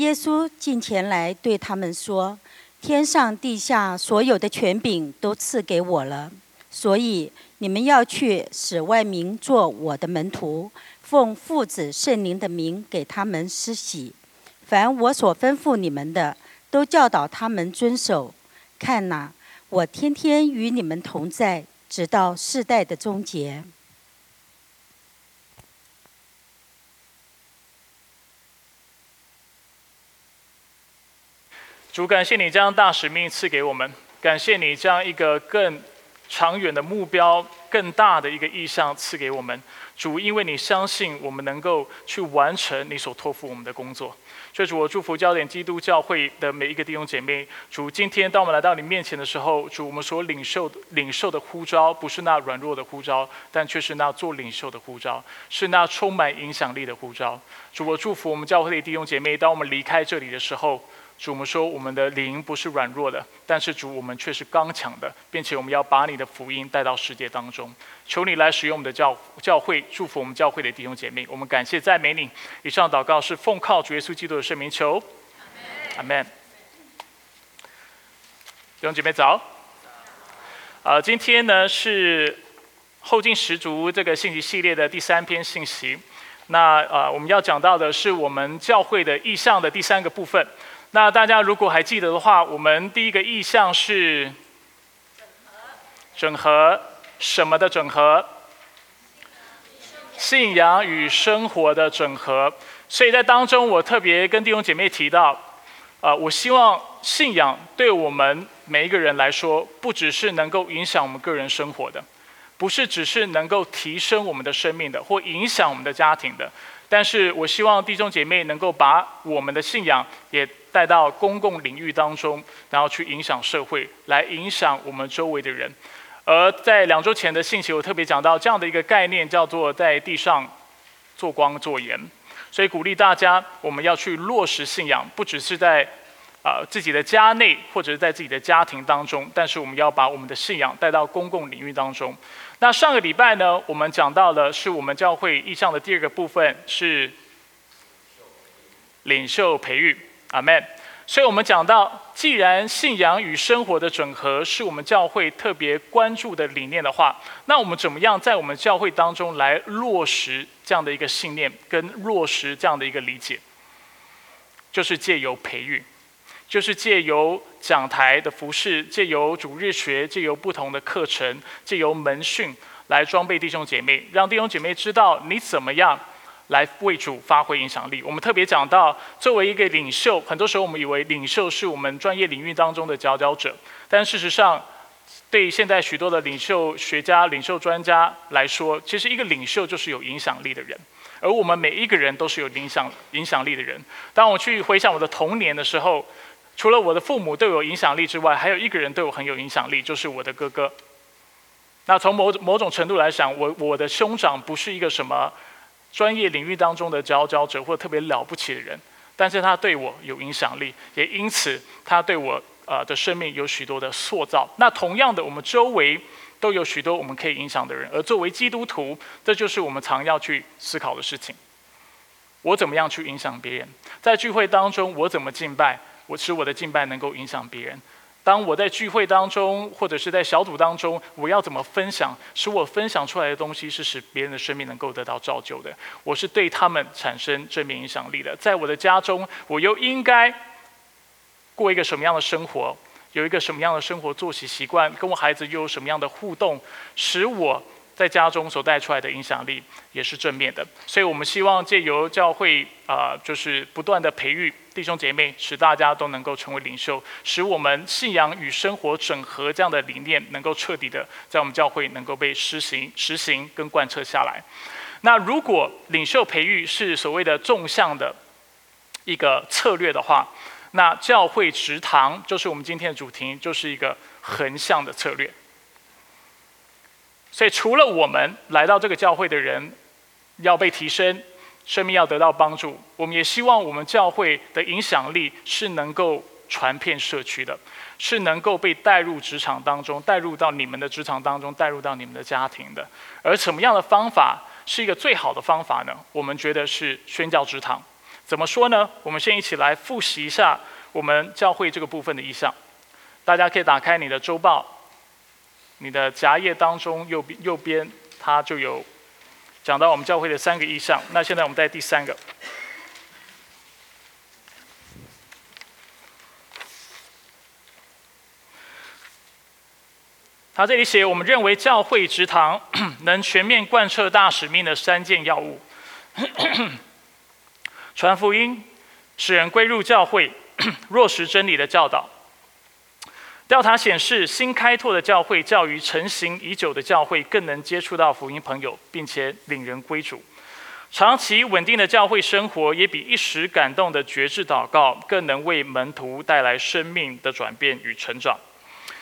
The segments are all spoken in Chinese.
耶稣近前来对他们说：“天上地下所有的权柄都赐给我了，所以你们要去使万民做我的门徒，奉父子圣灵的名给他们施洗。凡我所吩咐你们的，都教导他们遵守。看哪，我天天与你们同在，直到世代的终结。”主，感谢你将大使命赐给我们，感谢你将一个更长远的目标、更大的一个意向赐给我们。主，因为你相信我们能够去完成你所托付我们的工作。所以主，我祝福焦点基督教会的每一个弟兄姐妹。主，今天当我们来到你面前的时候，主，我们所领受领受的呼召，不是那软弱的呼召，但却是那做领袖的呼召，是那充满影响力的呼召。主，我祝福我们教会的弟兄姐妹，当我们离开这里的时候。主，我们说我们的灵不是软弱的，但是主，我们却是刚强的，并且我们要把你的福音带到世界当中。求你来使用我们的教教会，祝福我们教会的弟兄姐妹。我们感谢赞美你。以上祷告是奉靠主耶稣基督的圣名求，阿门。弟兄姐妹早。啊，今天呢是后劲十足这个信息系列的第三篇信息。那啊，我们要讲到的是我们教会的意向的第三个部分。那大家如果还记得的话，我们第一个意向是整合什么的整合？信仰与生活的整合。所以在当中，我特别跟弟兄姐妹提到，啊，我希望信仰对我们每一个人来说，不只是能够影响我们个人生活的，不是只是能够提升我们的生命的，或影响我们的家庭的。但是我希望弟兄姐妹能够把我们的信仰也带到公共领域当中，然后去影响社会，来影响我们周围的人。而在两周前的信息，我特别讲到这样的一个概念，叫做在地上做光做盐。所以鼓励大家，我们要去落实信仰，不只是在啊自己的家内或者是在自己的家庭当中，但是我们要把我们的信仰带到公共领域当中。那上个礼拜呢，我们讲到了是我们教会意向的第二个部分是领袖培育，阿门。所以我们讲到，既然信仰与生活的整合是我们教会特别关注的理念的话，那我们怎么样在我们教会当中来落实这样的一个信念，跟落实这样的一个理解，就是借由培育。就是借由讲台的服饰，借由主日学，借由不同的课程，借由门训来装备弟兄姐妹，让弟兄姐妹知道你怎么样来为主发挥影响力。我们特别讲到，作为一个领袖，很多时候我们以为领袖是我们专业领域当中的佼佼者，但事实上，对现在许多的领袖学家、领袖专家来说，其实一个领袖就是有影响力的人，而我们每一个人都是有影响影响力的人。当我去回想我的童年的时候，除了我的父母对我影响力之外，还有一个人对我很有影响力，就是我的哥哥。那从某某种程度来讲，我我的兄长不是一个什么专业领域当中的佼佼者或特别了不起的人，但是他对我有影响力，也因此他对我呃的生命有许多的塑造。那同样的，我们周围都有许多我们可以影响的人，而作为基督徒，这就是我们常要去思考的事情。我怎么样去影响别人？在聚会当中，我怎么敬拜？我使我的敬拜能够影响别人。当我在聚会当中，或者是在小组当中，我要怎么分享，使我分享出来的东西是使别人的生命能够得到造就的？我是对他们产生正面影响力的。在我的家中，我又应该过一个什么样的生活？有一个什么样的生活作息习惯？跟我孩子又有什么样的互动，使我？在家中所带出来的影响力也是正面的，所以我们希望借由教会啊，就是不断的培育弟兄姐妹，使大家都能够成为领袖，使我们信仰与生活整合这样的理念能够彻底的在我们教会能够被实行、实行跟贯彻下来。那如果领袖培育是所谓的纵向的一个策略的话，那教会食堂就是我们今天的主题，就是一个横向的策略。所以，除了我们来到这个教会的人要被提升，生命要得到帮助，我们也希望我们教会的影响力是能够传遍社区的，是能够被带入职场当中，带入到你们的职场当中，带入到你们的家庭的。而什么样的方法是一个最好的方法呢？我们觉得是宣教职堂。怎么说呢？我们先一起来复习一下我们教会这个部分的意向。大家可以打开你的周报，你的夹页当中右边右边它就有讲到我们教会的三个意向。那现在我们在第三个。他这里写，我们认为教会职堂 能全面贯彻大使命的三件要务：传福音，使人归入教会，落实真理的教导。调查显示，新开拓的教会较于成型已久的教会更能接触到福音朋友，并且领人归主。长期稳定的教会生活也比一时感动的觉志祷告更能为门徒带来生命的转变与成长。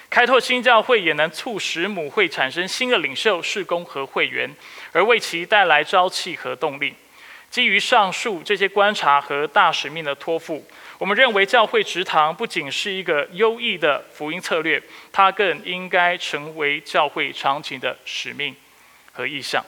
开拓新教会也能促使母会产生新的领袖、事工和会员，而为其带来朝气和动力。基于上述这些观察和大使命的托付，我们认为教会职堂不仅是一个优异的福音策略，它更应该成为教会长期的使命和意向。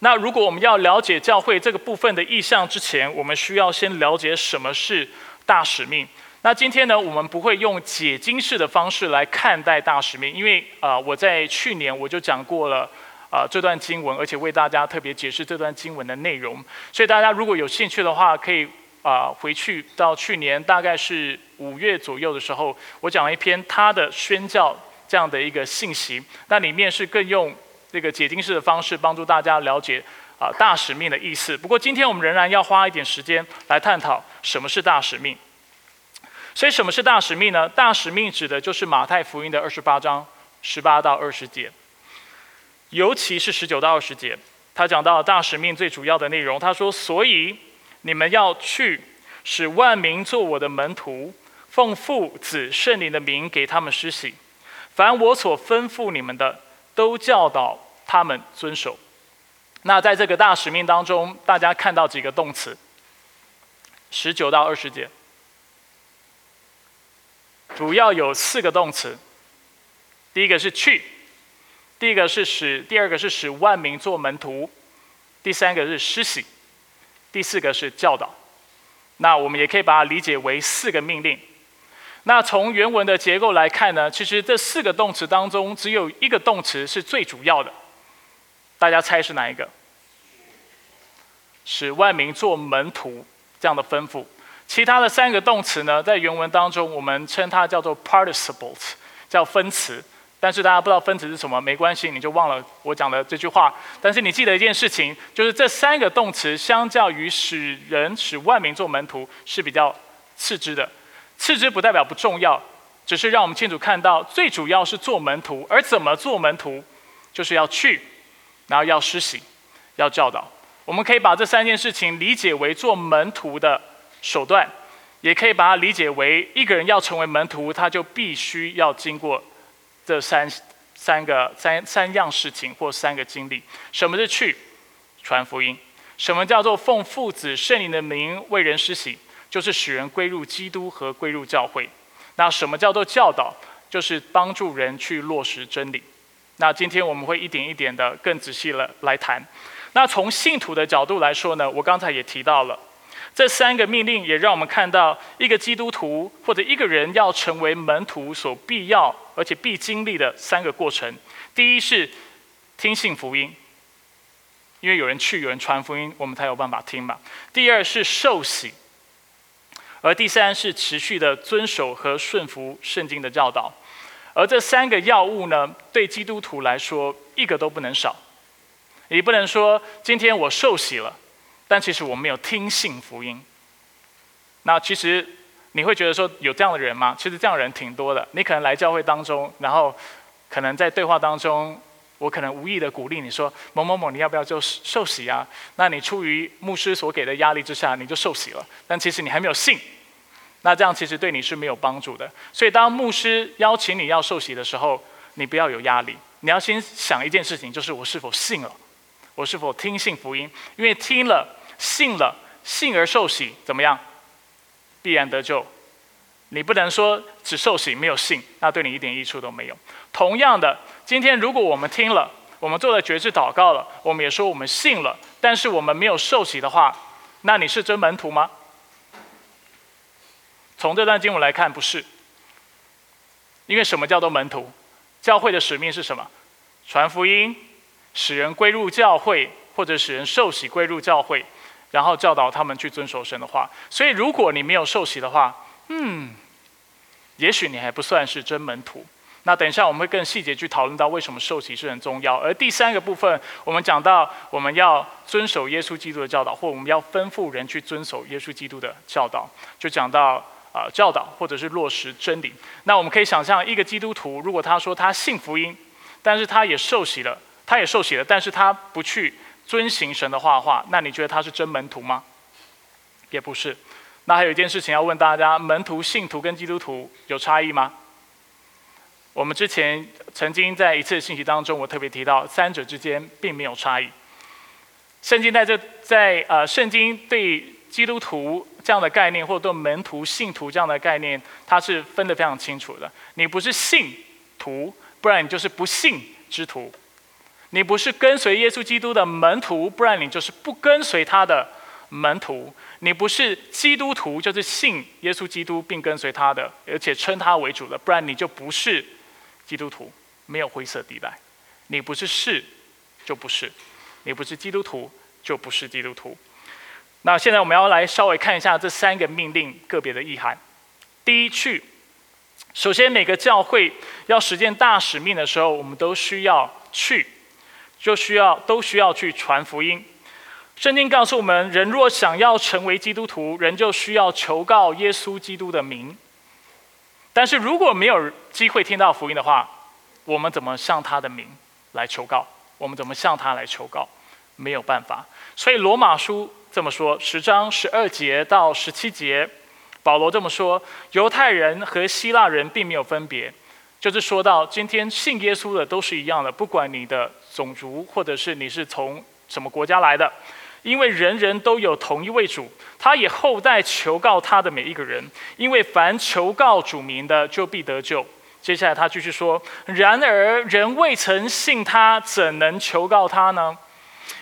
那如果我们要了解教会这个部分的意向之前，我们需要先了解什么是大使命。那今天呢，我们不会用解经式的方式来看待大使命，因为啊，我在去年我就讲过了啊这段经文，而且为大家特别解释这段经文的内容。所以大家如果有兴趣的话，可以啊回去到去年大概是五月左右的时候，我讲了一篇他的宣教这样的一个信息，那里面是更用这个解经式的方式帮助大家了解啊大使命的意思。不过今天我们仍然要花一点时间来探讨什么是大使命。所以，什么是大使命呢？大使命指的就是马太福音的二十八章十八到二十节，尤其是十九到二十节。他讲到大使命最主要的内容。他说：“所以你们要去，使万民做我的门徒，奉父子圣灵的名给他们施洗。凡我所吩咐你们的，都教导他们遵守。”那在这个大使命当中，大家看到几个动词？十九到二十节。主要有四个动词，第一个是去，第一个是使，第二个是使万民做门徒，第三个是施洗，第四个是教导。那我们也可以把它理解为四个命令。那从原文的结构来看呢，其实这四个动词当中只有一个动词是最主要的，大家猜是哪一个？使万民做门徒这样的吩咐。其他的三个动词呢，在原文当中，我们称它叫做 participles，叫分词。但是大家不知道分词是什么，没关系，你就忘了我讲的这句话。但是你记得一件事情，就是这三个动词相较于使人、使万民做门徒是比较次之的。次之不代表不重要，只是让我们清楚看到，最主要是做门徒。而怎么做门徒，就是要去，然后要施洗，要教导。我们可以把这三件事情理解为做门徒的。手段，也可以把它理解为一个人要成为门徒，他就必须要经过这三三个三三样事情或三个经历。什么是去传福音？什么叫做奉父子圣灵的名为人施洗？就是使人归入基督和归入教会。那什么叫做教导？就是帮助人去落实真理。那今天我们会一点一点的更仔细了来谈。那从信徒的角度来说呢，我刚才也提到了。这三个命令也让我们看到，一个基督徒或者一个人要成为门徒所必要而且必经历的三个过程。第一是听信福音，因为有人去，有人传福音，我们才有办法听嘛。第二是受洗，而第三是持续的遵守和顺服圣经的教导。而这三个要务呢，对基督徒来说一个都不能少。你不能说今天我受洗了。但其实我没有听信福音。那其实你会觉得说有这样的人吗？其实这样的人挺多的。你可能来教会当中，然后可能在对话当中，我可能无意的鼓励你说某某某，你要不要就受洗啊？那你出于牧师所给的压力之下，你就受洗了。但其实你还没有信，那这样其实对你是没有帮助的。所以当牧师邀请你要受洗的时候，你不要有压力。你要先想一件事情，就是我是否信了，我是否听信福音？因为听了。信了，信而受洗，怎么样？必然得救。你不能说只受洗没有信，那对你一点益处都没有。同样的，今天如果我们听了，我们做了觉知祷告了，我们也说我们信了，但是我们没有受洗的话，那你是真门徒吗？从这段经文来看，不是。因为什么叫做门徒？教会的使命是什么？传福音，使人归入教会，或者使人受洗归入教会，然后教导他们去遵守神的话。所以，如果你没有受洗的话，嗯，也许你还不算是真门徒。那等一下我们会更细节去讨论到为什么受洗是很重要。而第三个部分，我们讲到我们要遵守耶稣基督的教导，或我们要吩咐人去遵守耶稣基督的教导，就讲到。啊，教导或者是落实真理。那我们可以想象，一个基督徒，如果他说他信福音，但是他也受洗了，他也受洗了，但是他不去遵行神的话话，那你觉得他是真门徒吗？也不是。那还有一件事情要问大家：门徒、信徒跟基督徒有差异吗？我们之前曾经在一次信息当中，我特别提到，三者之间并没有差异。圣经在这在呃，圣经对。基督徒这样的概念，或者对门徒、信徒这样的概念，它是分得非常清楚的。你不是信徒，不然你就是不信之徒；你不是跟随耶稣基督的门徒，不然你就是不跟随他的门徒；你不是基督徒，就是信耶稣基督并跟随他的，而且称他为主的，不然你就不是基督徒。没有灰色地带，你不是是，就不是；你不是基督徒，就不是基督徒。那现在我们要来稍微看一下这三个命令个别的意涵。第一，去。首先，每个教会要实践大使命的时候，我们都需要去，就需要都需要去传福音。圣经告诉我们，人若想要成为基督徒，人就需要求告耶稣基督的名。但是如果没有机会听到福音的话，我们怎么向他的名来求告？我们怎么向他来求告？没有办法。所以罗马书。这么说，十章十二节到十七节，保罗这么说：犹太人和希腊人并没有分别，就是说到今天信耶稣的都是一样的，不管你的种族或者是你是从什么国家来的，因为人人都有同一位主，他也后代求告他的每一个人，因为凡求告主名的，就必得救。接下来他继续说：然而人未曾信他，怎能求告他呢？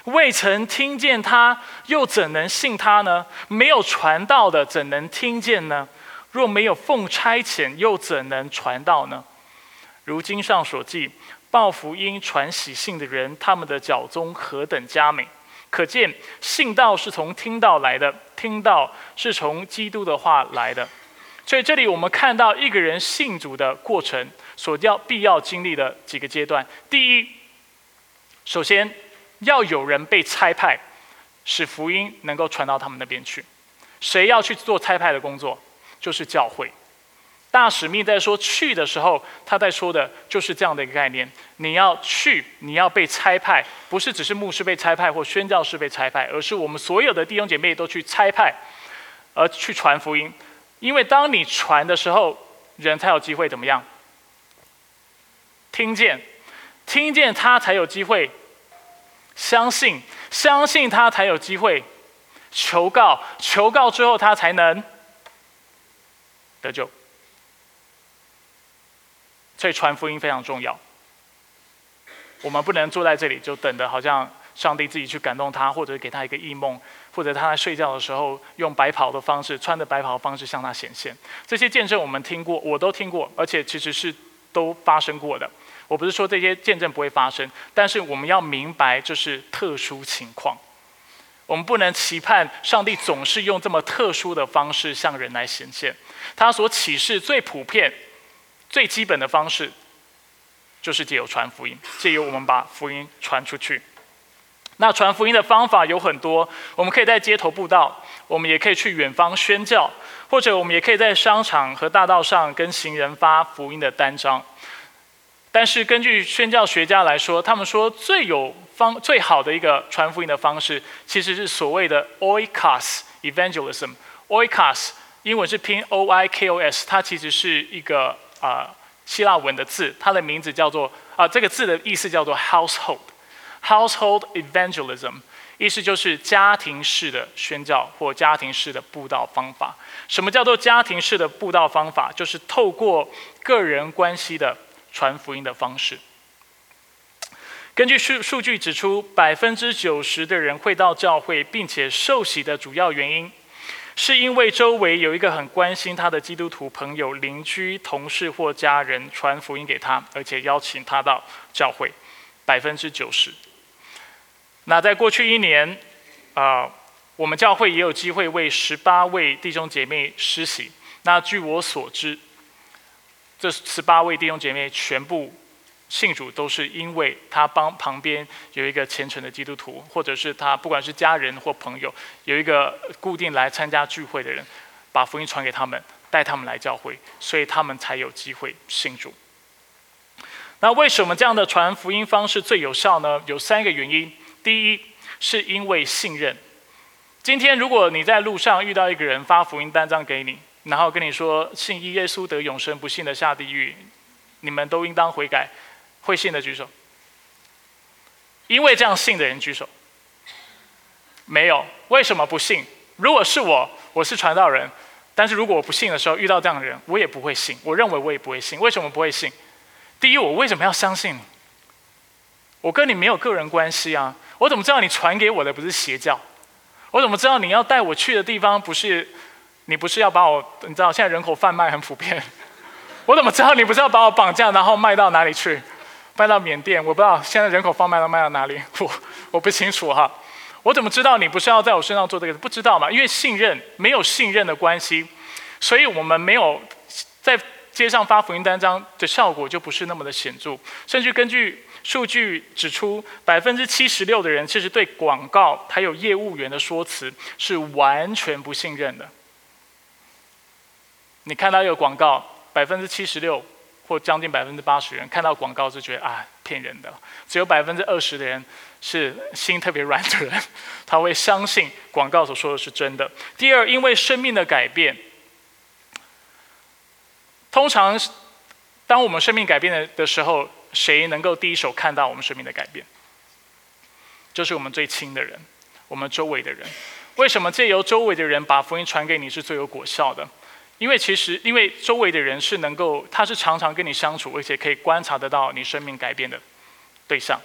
未曾听见他，又怎能信他呢？没有传道的，怎能听见呢？若没有奉差遣，又怎能传道呢？如经上所记，报福音、传喜信的人，他们的脚中何等佳美！可见信道是从听到来的，听到是从基督的话来的。所以这里我们看到一个人信主的过程，所要必要经历的几个阶段。第一，首先。要有人被差派，使福音能够传到他们那边去。谁要去做差派的工作？就是教会。大使命在说去的时候，他在说的就是这样的一个概念：你要去，你要被差派，不是只是牧师被差派或宣教士被差派，而是我们所有的弟兄姐妹都去差派，而去传福音。因为当你传的时候，人才有机会怎么样？听见，听见他才有机会。相信，相信他才有机会求告，求告之后他才能得救。所以传福音非常重要。我们不能坐在这里就等着，好像上帝自己去感动他，或者给他一个异梦，或者他在睡觉的时候用白袍的方式，穿着白袍的方式向他显现。这些见证我们听过，我都听过，而且其实是都发生过的。我不是说这些见证不会发生，但是我们要明白这是特殊情况。我们不能期盼上帝总是用这么特殊的方式向人来显现。他所启示最普遍、最基本的方式，就是借由传福音，借由我们把福音传出去。那传福音的方法有很多，我们可以在街头布道，我们也可以去远方宣教，或者我们也可以在商场和大道上跟行人发福音的单张。但是根据宣教学家来说，他们说最有方最好的一个传福音的方式，其实是所谓的 oikos evangelism。oikos 英文是拼 o i k o s，它其实是一个啊希腊文的字，它的名字叫做啊这个字的意思叫做 household。household evangelism 意思就是家庭式的宣教或家庭式的布道方法。什么叫做家庭式的布道方法？就是透过个人关系的。传福音的方式，根据数数据指出，百分之九十的人会到教会，并且受洗的主要原因，是因为周围有一个很关心他的基督徒朋友、邻居、同事或家人传福音给他，而且邀请他到教会。百分之九十。那在过去一年，啊，我们教会也有机会为十八位弟兄姐妹施洗。那据我所知，这十八位弟兄姐妹全部。信主都是因为他帮旁边有一个虔诚的基督徒，或者是他不管是家人或朋友，有一个固定来参加聚会的人，把福音传给他们，带他们来教会，所以他们才有机会信主。那为什么这样的传福音方式最有效呢？有三个原因。第一，是因为信任。今天如果你在路上遇到一个人发福音单张给你，然后跟你说信耶稣得永生，不信的下地狱，你们都应当悔改。会信的举手，因为这样信的人举手。没有，为什么不信？如果是我，我是传道人，但是如果我不信的时候遇到这样的人，我也不会信。我认为我也不会信。为什么不会信？第一，我为什么要相信你？我跟你没有个人关系啊！我怎么知道你传给我的不是邪教？我怎么知道你要带我去的地方不是？你不是要把我？你知道现在人口贩卖很普遍，我怎么知道你不是要把我绑架然后卖到哪里去？卖到缅甸，我不知道现在人口贩卖到卖到哪里，我我不清楚哈。我怎么知道你不是要在我身上做这个？不知道嘛？因为信任没有信任的关系，所以我们没有在街上发福音单张的效果就不是那么的显著。甚至根据数据指出，百分之七十六的人其实对广告还有业务员的说辞是完全不信任的。你看到一个广告，百分之七十六。或将近百分之八十人看到广告就觉得啊骗人的，只有百分之二十的人是心特别软的人，他会相信广告所说的是真的。第二，因为生命的改变，通常当我们生命改变的的时候，谁能够第一手看到我们生命的改变？就是我们最亲的人，我们周围的人。为什么借由周围的人把福音传给你是最有果效的？因为其实，因为周围的人是能够，他是常常跟你相处，而且可以观察得到你生命改变的对象，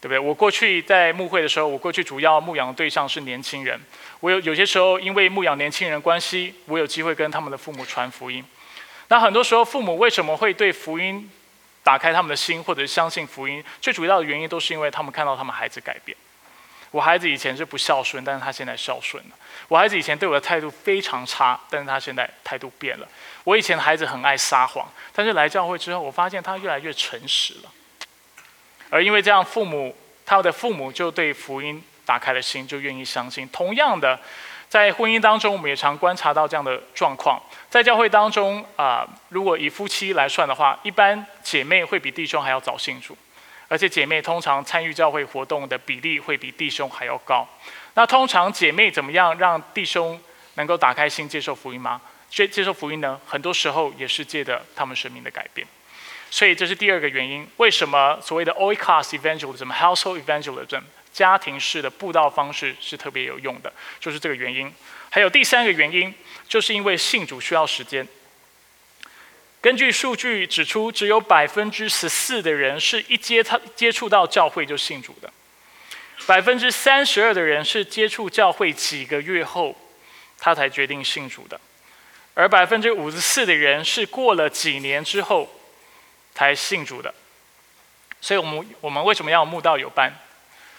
对不对？我过去在牧会的时候，我过去主要牧养的对象是年轻人。我有有些时候因为牧养年轻人关系，我有机会跟他们的父母传福音。那很多时候，父母为什么会对福音打开他们的心，或者相信福音？最主要的原因都是因为他们看到他们孩子改变。我孩子以前是不孝顺，但是他现在孝顺了。我孩子以前对我的态度非常差，但是他现在态度变了。我以前的孩子很爱撒谎，但是来教会之后，我发现他越来越诚实了。而因为这样，父母他的父母就对福音打开了心，就愿意相信。同样的，在婚姻当中，我们也常观察到这样的状况。在教会当中啊，如果以夫妻来算的话，一般姐妹会比弟兄还要早信主。而且姐妹通常参与教会活动的比例会比弟兄还要高。那通常姐妹怎么样让弟兄能够打开心接受福音吗？接接受福音呢？很多时候也是借着他们生命的改变。所以这是第二个原因，为什么所谓的 oikos evangelism、household evangelism 家庭式的布道方式是特别有用的，就是这个原因。还有第三个原因，就是因为信主需要时间。根据数据指出，只有百分之十四的人是一接他接触到教会就信主的，百分之三十二的人是接触教会几个月后，他才决定信主的，而百分之五十四的人是过了几年之后才信主的。所以，我们我们为什么要慕道有班？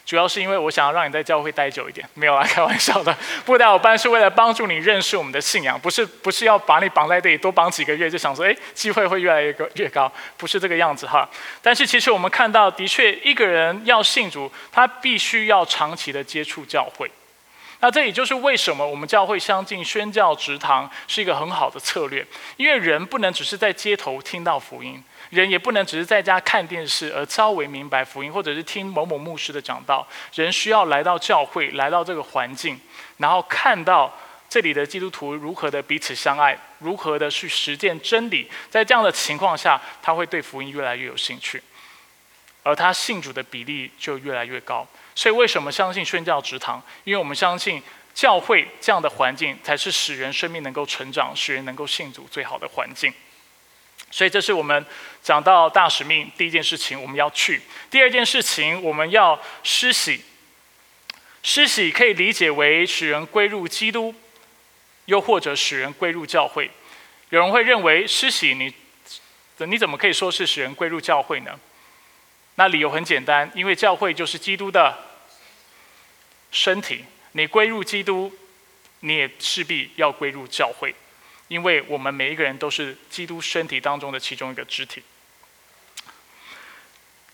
主要是因为我想要让你在教会待久一点，没有啦，开玩笑的。布道班是为了帮助你认识我们的信仰，不是不是要把你绑在这里多绑几个月，就想说，哎，机会会越来越高越高，不是这个样子哈。但是其实我们看到，的确一个人要信主，他必须要长期的接触教会。那这也就是为什么我们教会相信宣教职堂是一个很好的策略，因为人不能只是在街头听到福音。人也不能只是在家看电视而稍微明白福音，或者是听某某牧师的讲道。人需要来到教会，来到这个环境，然后看到这里的基督徒如何的彼此相爱，如何的去实践真理。在这样的情况下，他会对福音越来越有兴趣，而他信主的比例就越来越高。所以，为什么相信宣教职堂？因为我们相信教会这样的环境才是使人生命能够成长、使人能够信主最好的环境。所以这是我们讲到大使命第一件事情，我们要去；第二件事情，我们要施洗。施洗可以理解为使人归入基督，又或者使人归入教会。有人会认为施洗，你你怎么可以说是使人归入教会呢？那理由很简单，因为教会就是基督的身体，你归入基督，你也势必要归入教会。因为我们每一个人都是基督身体当中的其中一个肢体。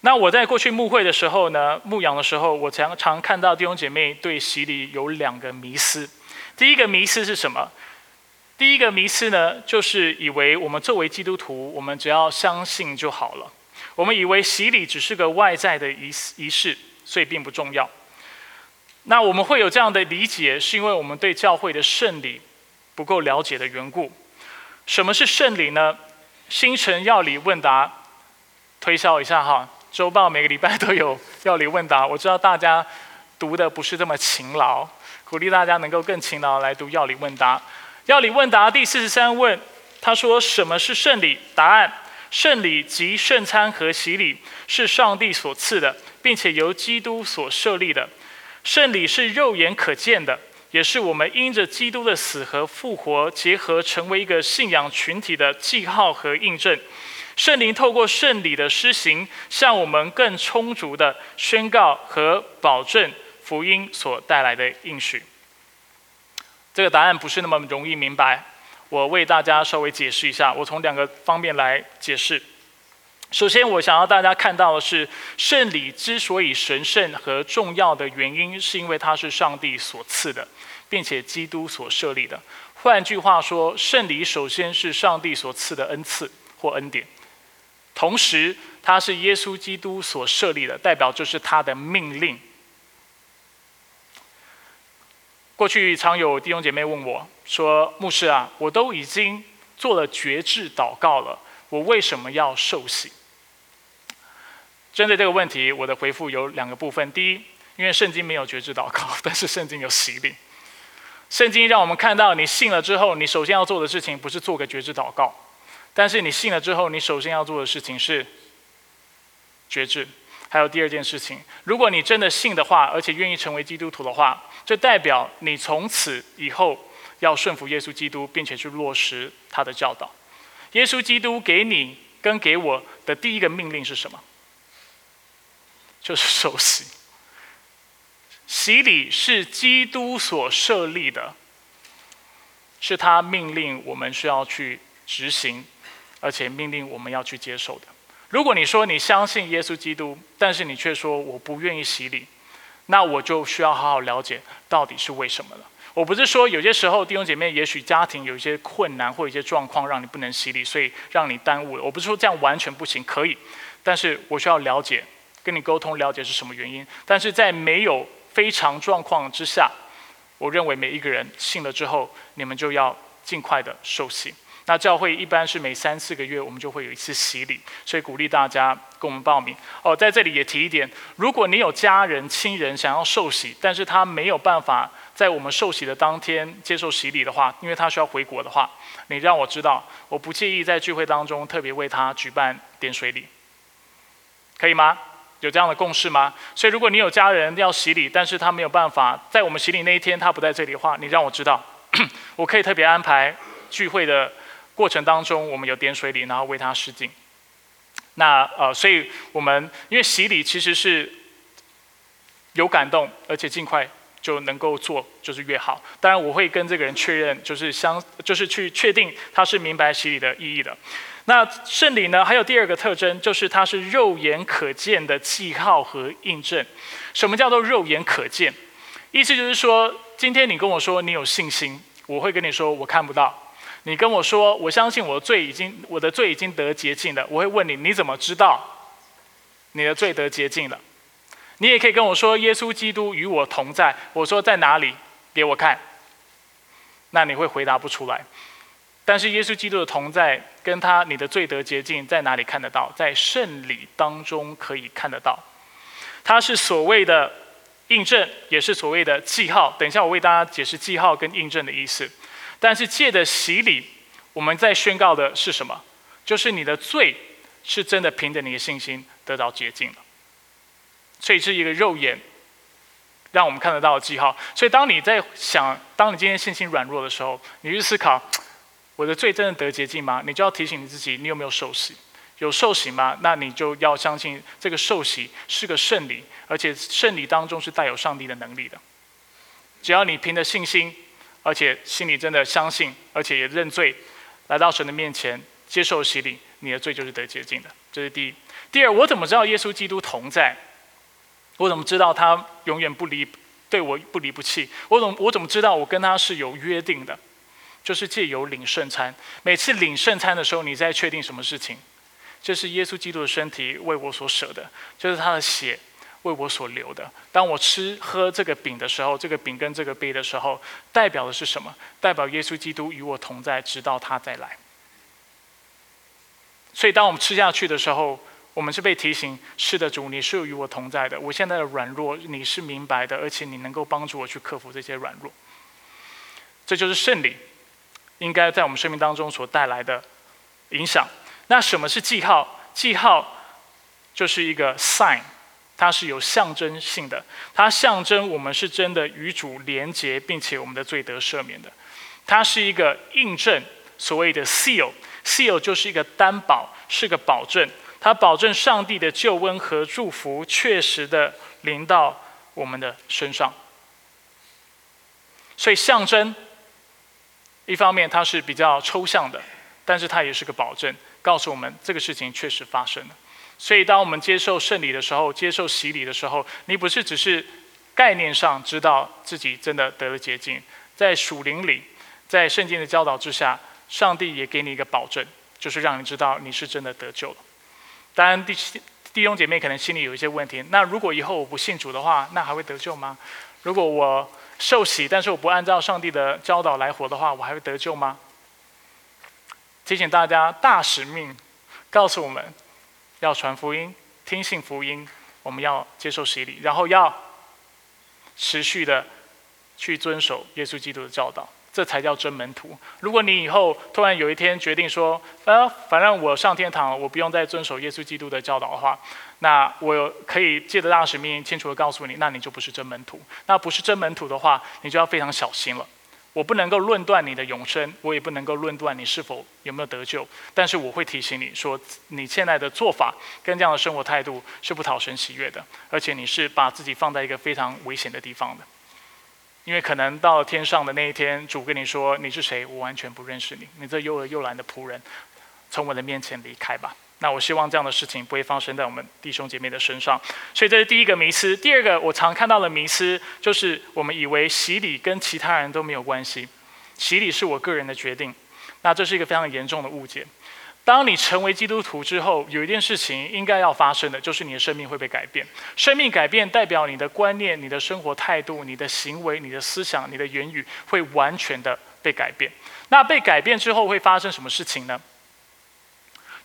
那我在过去牧会的时候呢，牧养的时候，我常常看到弟兄姐妹对洗礼有两个迷思。第一个迷思是什么？第一个迷思呢，就是以为我们作为基督徒，我们只要相信就好了。我们以为洗礼只是个外在的仪仪式，所以并不重要。那我们会有这样的理解，是因为我们对教会的圣礼。不够了解的缘故，什么是圣礼呢？星辰要理问答，推销一下哈。周报每个礼拜都有药理问答，我知道大家读的不是这么勤劳，鼓励大家能够更勤劳来读药理问答。药理问答第四十三问，他说什么是圣礼？答案：圣礼即圣餐和洗礼是上帝所赐的，并且由基督所设立的。圣礼是肉眼可见的。也是我们因着基督的死和复活结合，成为一个信仰群体的记号和印证。圣灵透过圣礼的施行，向我们更充足的宣告和保证福音所带来的应许。这个答案不是那么容易明白，我为大家稍微解释一下。我从两个方面来解释。首先，我想要大家看到的是，圣礼之所以神圣和重要的原因，是因为它是上帝所赐的，并且基督所设立的。换句话说，圣礼首先是上帝所赐的恩赐或恩典，同时它是耶稣基督所设立的，代表就是他的命令。过去常有弟兄姐妹问我说：“牧师啊，我都已经做了绝志祷告了，我为什么要受洗？”针对这个问题，我的回复有两个部分。第一，因为圣经没有觉知祷告，但是圣经有洗礼。圣经让我们看到，你信了之后，你首先要做的事情不是做个觉知祷告，但是你信了之后，你首先要做的事情是觉知。还有第二件事情，如果你真的信的话，而且愿意成为基督徒的话，这代表你从此以后要顺服耶稣基督，并且去落实他的教导。耶稣基督给你跟给我的第一个命令是什么？就是受洗，洗礼是基督所设立的，是他命令我们需要去执行，而且命令我们要去接受的。如果你说你相信耶稣基督，但是你却说我不愿意洗礼，那我就需要好好了解到底是为什么了。我不是说有些时候弟兄姐妹也许家庭有一些困难或一些状况让你不能洗礼，所以让你耽误了。我不是说这样完全不行，可以，但是我需要了解。跟你沟通了解是什么原因，但是在没有非常状况之下，我认为每一个人信了之后，你们就要尽快的受洗。那教会一般是每三四个月，我们就会有一次洗礼，所以鼓励大家跟我们报名。哦，在这里也提一点，如果你有家人亲人想要受洗，但是他没有办法在我们受洗的当天接受洗礼的话，因为他需要回国的话，你让我知道，我不介意在聚会当中特别为他举办点水礼，可以吗？有这样的共识吗？所以，如果你有家人要洗礼，但是他没有办法在我们洗礼那一天他不在这里的话，你让我知道，我可以特别安排聚会的过程当中，我们有点水礼，然后为他施敬。那呃，所以我们因为洗礼其实是有感动，而且尽快就能够做，就是越好。当然，我会跟这个人确认，就是相，就是去确定他是明白洗礼的意义的。那圣礼呢？还有第二个特征，就是它是肉眼可见的记号和印证。什么叫做肉眼可见？意思就是说，今天你跟我说你有信心，我会跟你说我看不到。你跟我说我相信我的罪已经我的罪已经得洁净了，我会问你你怎么知道你的罪得洁净了？你也可以跟我说耶稣基督与我同在，我说在哪里？给我看。那你会回答不出来。但是耶稣基督的同在，跟他你的罪得洁净在哪里看得到？在圣礼当中可以看得到。它是所谓的印证，也是所谓的记号。等一下我为大家解释记号跟印证的意思。但是借的洗礼，我们在宣告的是什么？就是你的罪是真的凭着你的信心得到洁净了。所以是一个肉眼让我们看得到的记号。所以当你在想，当你今天信心软弱的时候，你去思考，我的罪真的得洁净吗？你就要提醒你自己，你有没有受洗？有受洗吗？那你就要相信这个受洗是个圣礼，而且圣礼当中是带有上帝的能力的。只要你凭着信心，而且心里真的相信，而且也认罪，来到神的面前接受洗礼，你的罪就是得洁净的。这是第一。第二，我怎么知道耶稣基督同在？我怎么知道他永远不离，对我不离不弃？我怎么我怎么知道我跟他是有约定的？就是借由领圣餐。每次领圣餐的时候，你在确定什么事情？这是耶稣基督的身体为我所舍的，就是他的血为我所留的。当我吃喝这个饼的时候，这个饼跟这个杯的时候，代表的是什么？代表耶稣基督与我同在，直到他再来。所以，当我们吃下去的时候，我们是被提醒：是的，主，你是与我同在的。我现在的软弱，你是明白的，而且你能够帮助我去克服这些软弱。这就是圣灵应该在我们生命当中所带来的影响。那什么是记号？记号就是一个 sign，它是有象征性的，它象征我们是真的与主连结，并且我们的罪得赦免的。它是一个印证，所谓的 seal，seal 就是一个担保，是个保证，它保证上帝的救恩和祝福确实的临到我们的身上。所以象征，一方面它是比较抽象的，但是它也是个保证。告诉我们这个事情确实发生了，所以当我们接受圣礼的时候，接受洗礼的时候，你不是只是概念上知道自己真的得了洁净，在属灵里，在圣经的教导之下，上帝也给你一个保证，就是让你知道你是真的得救了。当然，弟弟兄姐妹可能心里有一些问题，那如果以后我不信主的话，那还会得救吗？如果我受洗，但是我不按照上帝的教导来活的话，我还会得救吗？提醒大家，大使命告诉我们要传福音、听信福音，我们要接受洗礼，然后要持续的去遵守耶稣基督的教导，这才叫真门徒。如果你以后突然有一天决定说，呃，反正我上天堂，我不用再遵守耶稣基督的教导的话，那我可以借着大使命清楚的告诉你，那你就不是真门徒。那不是真门徒的话，你就要非常小心了。我不能够论断你的永生，我也不能够论断你是否有没有得救。但是我会提醒你说，你现在的做法跟这样的生活态度是不讨神喜悦的，而且你是把自己放在一个非常危险的地方的。因为可能到天上的那一天，主跟你说你是谁，我完全不认识你，你这又恶又懒的仆人，从我的面前离开吧。那我希望这样的事情不会发生在我们弟兄姐妹的身上，所以这是第一个迷思。第二个我常看到的迷思就是我们以为洗礼跟其他人都没有关系，洗礼是我个人的决定。那这是一个非常严重的误解。当你成为基督徒之后，有一件事情应该要发生的，就是你的生命会被改变。生命改变代表你的观念、你的生活态度、你的行为、你的思想、你的言语会完全的被改变。那被改变之后会发生什么事情呢？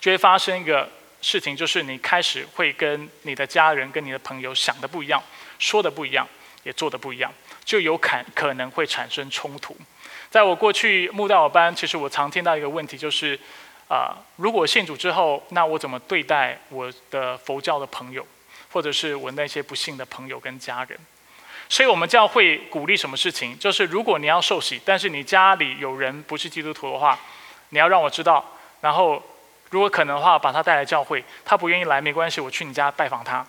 就会发生一个事情，就是你开始会跟你的家人、跟你的朋友想的不一样，说的不一样，也做的不一样，就有可可能会产生冲突。在我过去慕道班，其实我常听到一个问题，就是啊，如果信主之后，那我怎么对待我的佛教的朋友，或者是我那些不信的朋友跟家人？所以我们教会鼓励什么事情？就是如果你要受洗，但是你家里有人不是基督徒的话，你要让我知道，然后。如果可能的话，把他带来教会。他不愿意来，没关系，我去你家拜访他。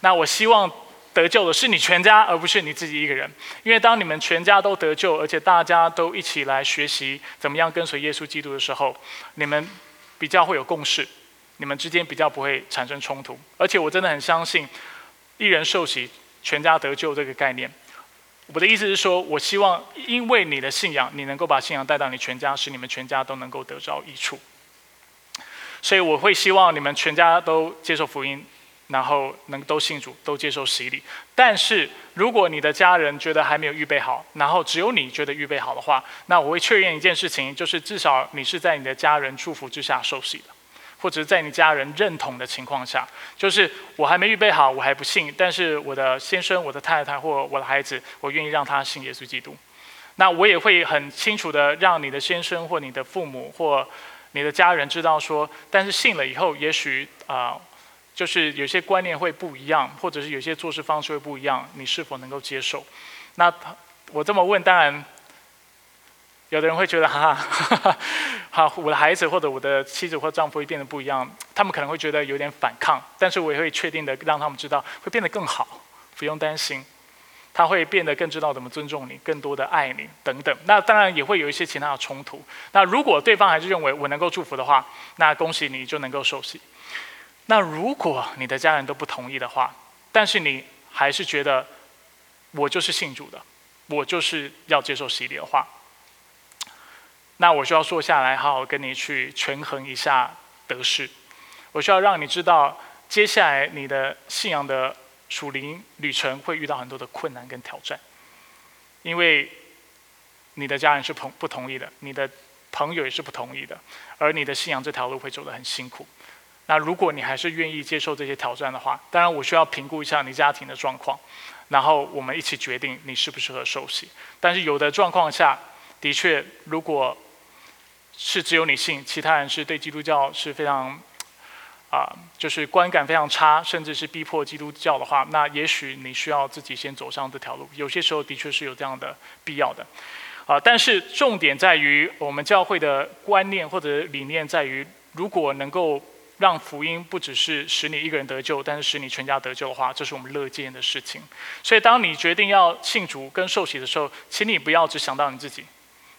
那我希望得救的是你全家，而不是你自己一个人。因为当你们全家都得救，而且大家都一起来学习怎么样跟随耶稣基督的时候，你们比较会有共识，你们之间比较不会产生冲突。而且我真的很相信一人受洗，全家得救这个概念。我的意思是说，我希望因为你的信仰，你能够把信仰带到你全家，使你们全家都能够得着益处。所以我会希望你们全家都接受福音，然后能都信主，都接受洗礼。但是如果你的家人觉得还没有预备好，然后只有你觉得预备好的话，那我会确认一件事情，就是至少你是在你的家人祝福之下受洗的，或者在你家人认同的情况下，就是我还没预备好，我还不信，但是我的先生、我的太太或我的孩子，我愿意让他信耶稣基督。那我也会很清楚的让你的先生或你的父母或你的家人知道说，但是信了以后，也许啊，就是有些观念会不一样，或者是有些做事方式会不一样，你是否能够接受？那我这么问，当然，有的人会觉得哈哈，好，我的孩子或者我的妻子或丈夫会变得不一样，他们可能会觉得有点反抗，但是我也会确定的让他们知道会变得更好，不用担心。他会变得更知道怎么尊重你，更多的爱你等等。那当然也会有一些其他的冲突。那如果对方还是认为我能够祝福的话，那恭喜你就能够受洗。那如果你的家人都不同意的话，但是你还是觉得我就是信主的，我就是要接受洗礼的话，那我需要坐下来好好跟你去权衡一下得失。我需要让你知道，接下来你的信仰的。属灵旅程会遇到很多的困难跟挑战，因为你的家人是同不同意的，你的朋友也是不同意的，而你的信仰这条路会走得很辛苦。那如果你还是愿意接受这些挑战的话，当然我需要评估一下你家庭的状况，然后我们一起决定你适不适合受洗。但是有的状况下，的确如果是只有你信，其他人是对基督教是非常。啊，就是观感非常差，甚至是逼迫基督教的话，那也许你需要自己先走上这条路。有些时候的确是有这样的必要的，啊，但是重点在于我们教会的观念或者理念在于，如果能够让福音不只是使你一个人得救，但是使你全家得救的话，这是我们乐见的事情。所以，当你决定要信主跟受洗的时候，请你不要只想到你自己。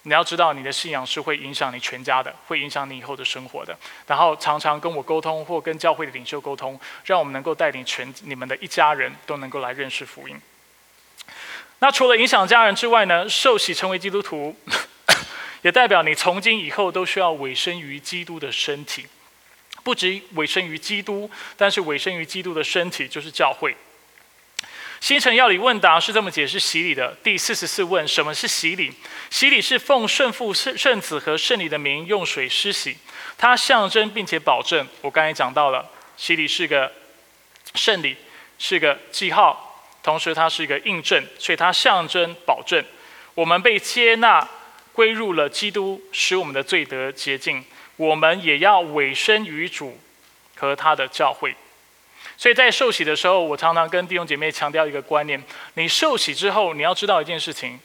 你要知道，你的信仰是会影响你全家的，会影响你以后的生活的。然后常常跟我沟通，或跟教会的领袖沟通，让我们能够带领全你们的一家人都能够来认识福音。那除了影响家人之外呢？受洗成为基督徒，也代表你从今以后都需要委身于基督的身体，不止委身于基督，但是委身于基督的身体就是教会。新城要理问答是这么解释洗礼的。第四十四问：什么是洗礼？洗礼是奉圣父、圣圣子和圣礼的名用水施洗，它象征并且保证。我刚才讲到了，洗礼是个圣礼，是个记号，同时它是一个印证，所以它象征保证我们被接纳归入了基督，使我们的罪得洁净。我们也要委身于主和他的教会。所以在受洗的时候，我常常跟弟兄姐妹强调一个观念：你受洗之后，你要知道一件事情，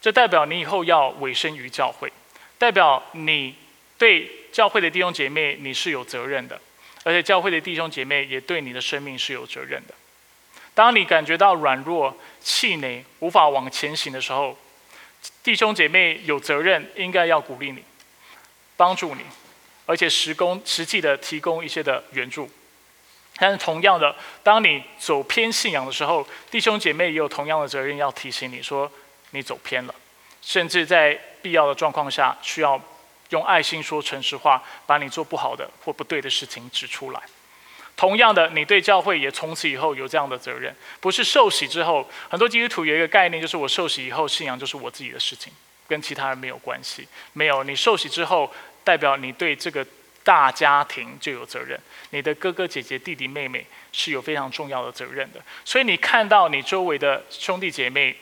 这代表你以后要委身于教会，代表你对教会的弟兄姐妹你是有责任的，而且教会的弟兄姐妹也对你的生命是有责任的。当你感觉到软弱、气馁、无法往前行的时候，弟兄姐妹有责任，应该要鼓励你、帮助你，而且实工实际的提供一些的援助。但是同样的，当你走偏信仰的时候，弟兄姐妹也有同样的责任要提醒你说你走偏了，甚至在必要的状况下，需要用爱心说诚实话，把你做不好的或不对的事情指出来。同样的，你对教会也从此以后有这样的责任，不是受洗之后，很多基督徒有一个概念，就是我受洗以后，信仰就是我自己的事情，跟其他人没有关系。没有，你受洗之后，代表你对这个。大家庭就有责任，你的哥哥姐姐、弟弟妹妹是有非常重要的责任的。所以你看到你周围的兄弟姐妹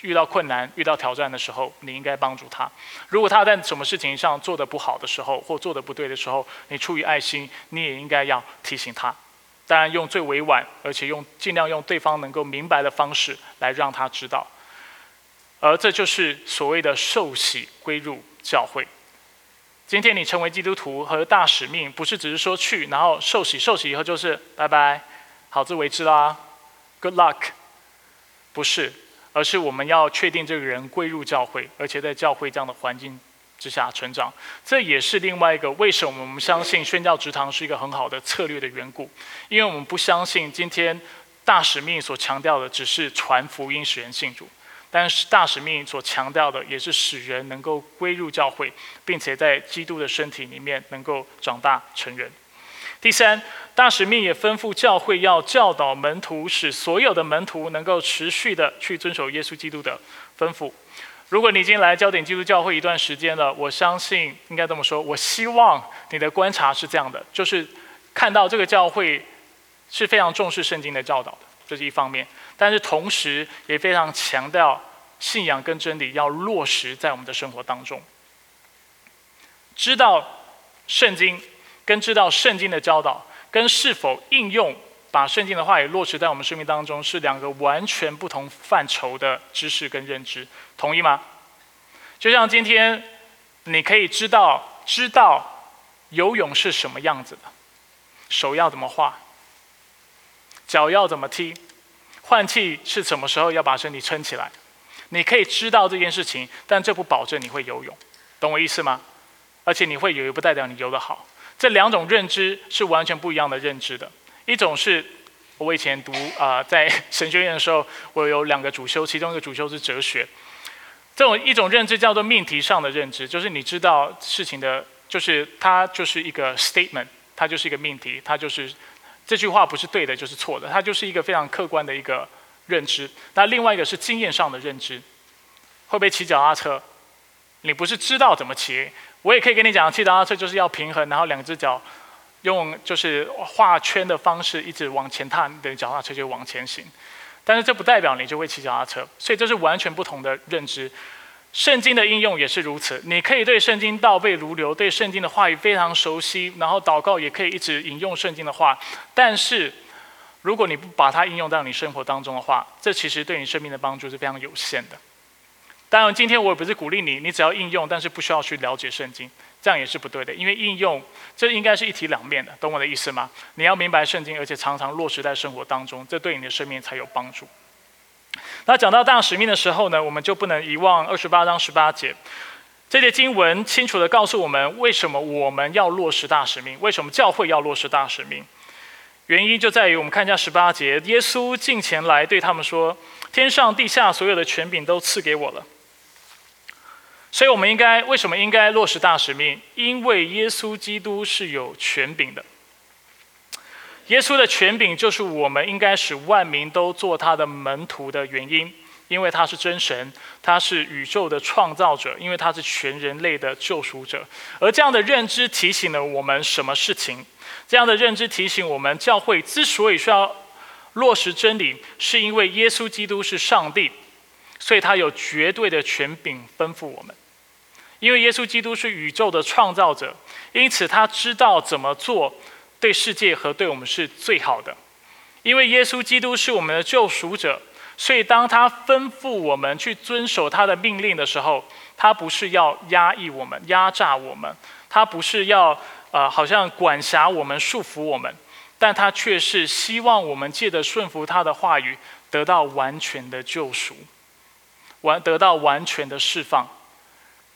遇到困难、遇到挑战的时候，你应该帮助他。如果他在什么事情上做得不好的时候，或做得不对的时候，你出于爱心，你也应该要提醒他。当然，用最委婉，而且用尽量用对方能够明白的方式来让他知道。而这就是所谓的受洗归入教会。今天你成为基督徒和大使命，不是只是说去，然后受洗，受洗以后就是拜拜，好自为之啦，Good luck，不是，而是我们要确定这个人归入教会，而且在教会这样的环境之下成长。这也是另外一个为什么我们相信宣教职堂是一个很好的策略的缘故，因为我们不相信今天大使命所强调的只是传福音使人信主。但是大使命所强调的，也是使人能够归入教会，并且在基督的身体里面能够长大成人。第三，大使命也吩咐教会要教导门徒，使所有的门徒能够持续的去遵守耶稣基督的吩咐。如果你已经来焦点基督教会一段时间了，我相信应该这么说，我希望你的观察是这样的，就是看到这个教会是非常重视圣经的教导的，这是一方面。但是同时也非常强调信仰跟真理要落实在我们的生活当中。知道圣经，跟知道圣经的教导，跟是否应用把圣经的话语落实在我们生命当中，是两个完全不同范畴的知识跟认知。同意吗？就像今天，你可以知道知道游泳是什么样子的，手要怎么画，脚要怎么踢，换气是什么时候要把身体撑起来。你可以知道这件事情，但这不保证你会游泳，懂我意思吗？而且你会游，不代表你游得好。这两种认知是完全不一样的认知的。一种是我以前读啊，在神学院的时候，我有两个主修，其中一个主修是哲学。这种一种认知叫做命题上的认知，就是你知道事情的，就是它就是一个 statement，它就是一个命题，它就是这句话不是对的，就是错的，它就是一个非常客观的一个。认知，那另外一个是经验上的认知。会不会骑脚踏车？你不是知道怎么骑，我也可以跟你讲，骑脚踏车就是要平衡，然后两只脚用就是画圈的方式一直往前踏，你的脚踏车就往前行。但是这不代表你就会骑脚踏车，所以这是完全不同的认知。圣经的应用也是如此，你可以对圣经倒背如流，对圣经的话语非常熟悉，然后祷告也可以一直引用圣经的话，但是。如果你不把它应用到你生活当中的话，这其实对你生命的帮助是非常有限的。当然，今天我也不是鼓励你，你只要应用，但是不需要去了解圣经，这样也是不对的。因为应用这应该是一体两面的，懂我的意思吗？你要明白圣经，而且常常落实在生活当中，这对你的生命才有帮助。那讲到大使命的时候呢，我们就不能遗忘二十八章十八节，这节经文清楚的告诉我们，为什么我们要落实大使命，为什么教会要落实大使命。原因就在于，我们看一下十八节，耶稣近前来对他们说：“天上地下所有的权柄都赐给我了。”所以，我们应该为什么应该落实大使命？因为耶稣基督是有权柄的。耶稣的权柄就是我们应该使万民都做他的门徒的原因，因为他是真神，他是宇宙的创造者，因为他是全人类的救赎者。而这样的认知提醒了我们什么事情？这样的认知提醒我们，教会之所以需要落实真理，是因为耶稣基督是上帝，所以他有绝对的权柄吩咐我们。因为耶稣基督是宇宙的创造者，因此他知道怎么做对世界和对我们是最好的。因为耶稣基督是我们的救赎者，所以当他吩咐我们去遵守他的命令的时候，他不是要压抑我们、压榨我们，他不是要。啊，好像管辖我们、束缚我们，但他却是希望我们借着顺服他的话语，得到完全的救赎，完得到完全的释放，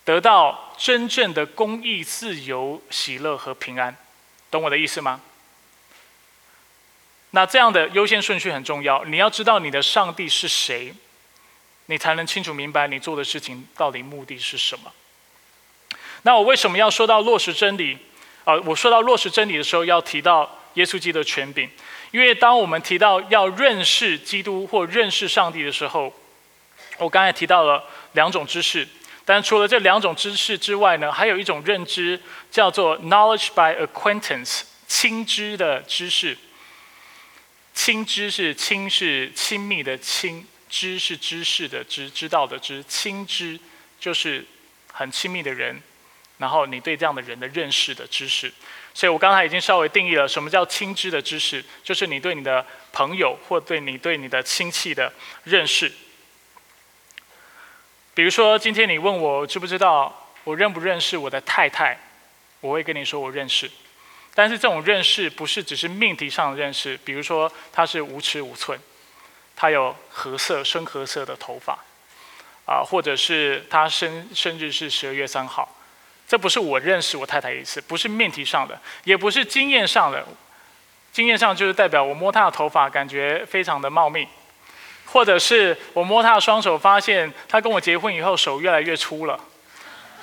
得到真正的公义、自由、喜乐和平安，懂我的意思吗？那这样的优先顺序很重要，你要知道你的上帝是谁，你才能清楚明白你做的事情到底目的是什么。那我为什么要说到落实真理？啊，我说到落实真理的时候，要提到耶稣基督的权柄，因为当我们提到要认识基督或认识上帝的时候，我刚才提到了两种知识，但除了这两种知识之外呢，还有一种认知叫做 knowledge by acquaintance，亲知的知识。亲知是亲是亲密的亲，知是知识的知，知道的知，亲知就是很亲密的人。然后你对这样的人的认识的知识，所以我刚才已经稍微定义了什么叫亲知的知识，就是你对你的朋友或对你对你的亲戚的认识。比如说今天你问我知不知道我认不认识我的太太，我会跟你说我认识，但是这种认识不是只是命题上的认识，比如说她是无尺五寸，她有褐色深褐色的头发，啊，或者是她生生日是十二月三号。这不是我认识我太太意思，不是命题上的，也不是经验上的。经验上就是代表我摸她的头发，感觉非常的茂密，或者是我摸他的双手，发现他跟我结婚以后手越来越粗了。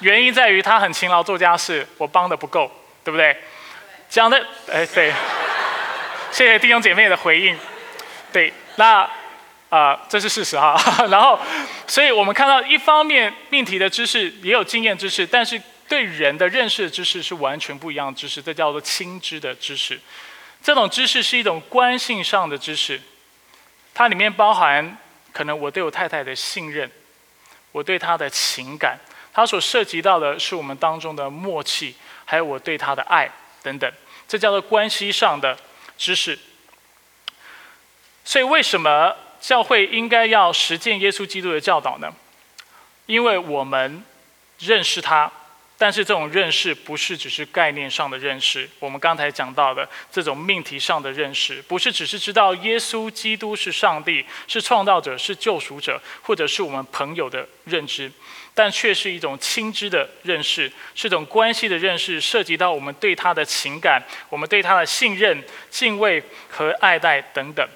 原因在于他很勤劳做家事，我帮的不够，对不对？讲的，哎，对。谢谢弟兄姐妹的回应。对，那啊，这是事实哈。然后，所以我们看到一方面命题的知识也有经验知识，但是。对人的认识的知识是完全不一样的知识，这叫做亲知的知识。这种知识是一种关系上的知识，它里面包含可能我对我太太的信任，我对她的情感，它所涉及到的是我们当中的默契，还有我对他的爱等等，这叫做关系上的知识。所以，为什么教会应该要实践耶稣基督的教导呢？因为我们认识他。但是这种认识不是只是概念上的认识，我们刚才讲到的这种命题上的认识，不是只是知道耶稣基督是上帝、是创造者、是救赎者，或者是我们朋友的认知，但却是一种亲知的认识，是种关系的认识，涉及到我们对他的情感、我们对他的信任、敬畏和爱戴等等。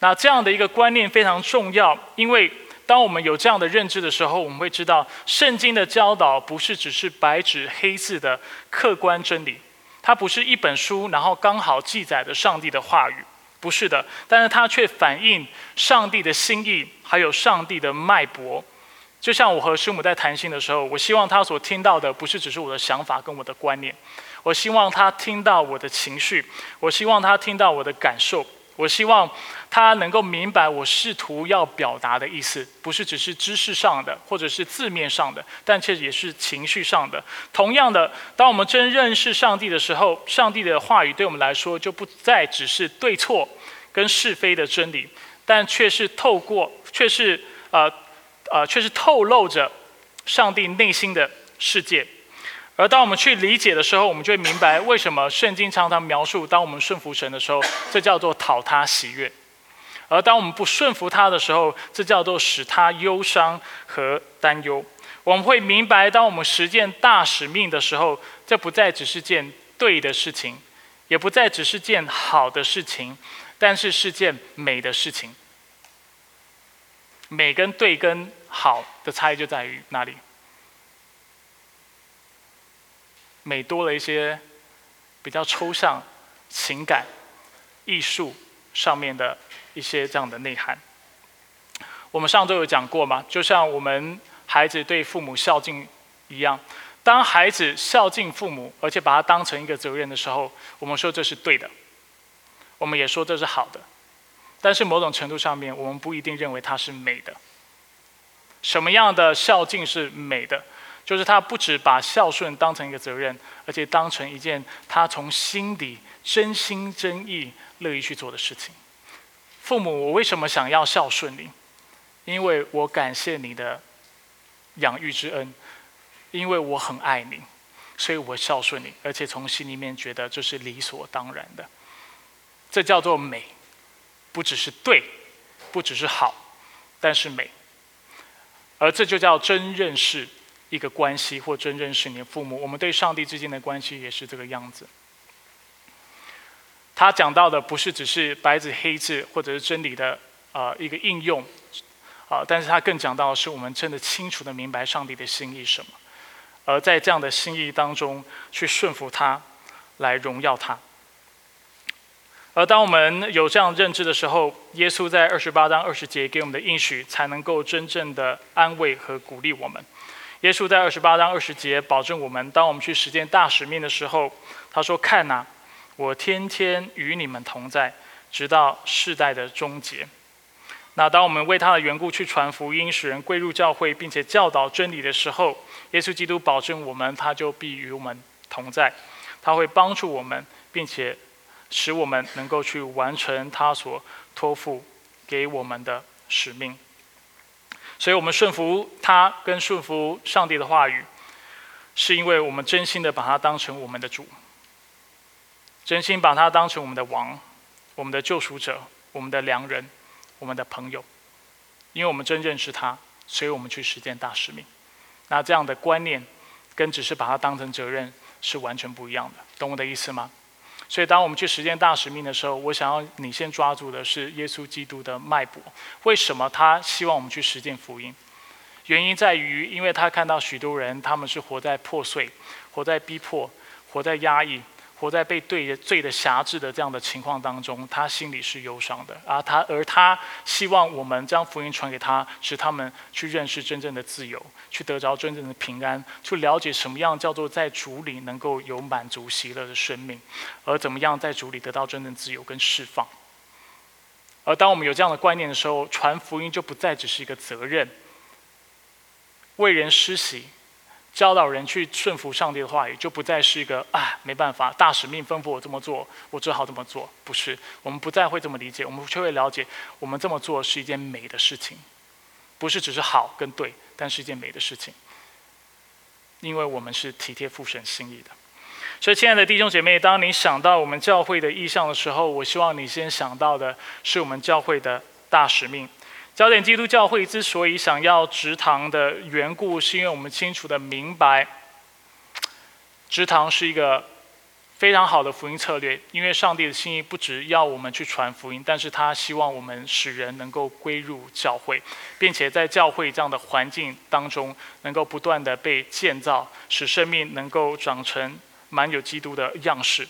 那这样的一个观念非常重要，因为。当我们有这样的认知的时候，我们会知道，圣经的教导不是只是白纸黑字的客观真理，它不是一本书，然后刚好记载的上帝的话语，不是的。但是它却反映上帝的心意，还有上帝的脉搏。就像我和师母在谈心的时候，我希望他所听到的不是只是我的想法跟我的观念，我希望他听到我的情绪，我希望他听到我的感受。我希望他能够明白我试图要表达的意思，不是只是知识上的，或者是字面上的，但却也是情绪上的。同样的，当我们真认识上帝的时候，上帝的话语对我们来说就不再只是对错跟是非的真理，但却是透过，却是呃呃，却是透露着上帝内心的世界。而当我们去理解的时候，我们就会明白为什么圣经常常描述，当我们顺服神的时候，这叫做讨他喜悦；而当我们不顺服他的时候，这叫做使他忧伤和担忧。我们会明白，当我们实践大使命的时候，这不再只是件对的事情，也不再只是件好的事情，但是是件美的事情。美跟对跟好的差异就在于哪里？美多了一些比较抽象、情感、艺术上面的一些这样的内涵。我们上周有讲过嘛？就像我们孩子对父母孝敬一样，当孩子孝敬父母，而且把它当成一个责任的时候，我们说这是对的，我们也说这是好的。但是某种程度上面，我们不一定认为它是美的。什么样的孝敬是美的？就是他不止把孝顺当成一个责任，而且当成一件他从心底真心真意乐意去做的事情。父母，我为什么想要孝顺你？因为我感谢你的养育之恩，因为我很爱你，所以我孝顺你，而且从心里面觉得这是理所当然的。这叫做美，不只是对，不只是好，但是美。而这就叫真认识。一个关系，或真认识你的父母，我们对上帝之间的关系也是这个样子。他讲到的不是只是白纸黑字或者是真理的呃一个应用，啊，但是他更讲到的是我们真的清楚的明白上帝的心意什么，而在这样的心意当中去顺服他，来荣耀他。而当我们有这样认知的时候，耶稣在二十八章二十节给我们的应许，才能够真正的安慰和鼓励我们。耶稣在二十八章二十节保证我们，当我们去实践大使命的时候，他说：“看呐，我天天与你们同在，直到世代的终结。”那当我们为他的缘故去传福音，使人归入教会，并且教导真理的时候，耶稣基督保证我们，他就必与我们同在，他会帮助我们，并且使我们能够去完成他所托付给我们的使命。所以我们顺服他，跟顺服上帝的话语，是因为我们真心的把他当成我们的主，真心把他当成我们的王，我们的救赎者，我们的良人，我们的朋友。因为我们真认识他，所以我们去实践大使命。那这样的观念，跟只是把他当成责任是完全不一样的，懂我的意思吗？所以，当我们去实践大使命的时候，我想要你先抓住的是耶稣基督的脉搏。为什么他希望我们去实践福音？原因在于，因为他看到许多人他们是活在破碎、活在逼迫、活在压抑。活在被对罪的辖制的这样的情况当中，他心里是忧伤的啊。他而他希望我们将福音传给他，使他们去认识真正的自由，去得着真正的平安，去了解什么样叫做在主里能够有满足喜乐的生命，而怎么样在主里得到真正自由跟释放。而当我们有这样的观念的时候，传福音就不再只是一个责任，为人施洗。教导人去顺服上帝的话语，就不再是一个啊没办法，大使命吩咐我这么做，我只好这么做。不是，我们不再会这么理解，我们却会了解，我们这么做是一件美的事情，不是只是好跟对，但是一件美的事情，因为我们是体贴父神心意的。所以，亲爱的弟兄姐妹，当你想到我们教会的意向的时候，我希望你先想到的是我们教会的大使命。焦点基督教会之所以想要直堂的缘故，是因为我们清楚的明白，直堂是一个非常好的福音策略。因为上帝的心意不只要我们去传福音，但是他希望我们使人能够归入教会，并且在教会这样的环境当中，能够不断的被建造，使生命能够长成满有基督的样式。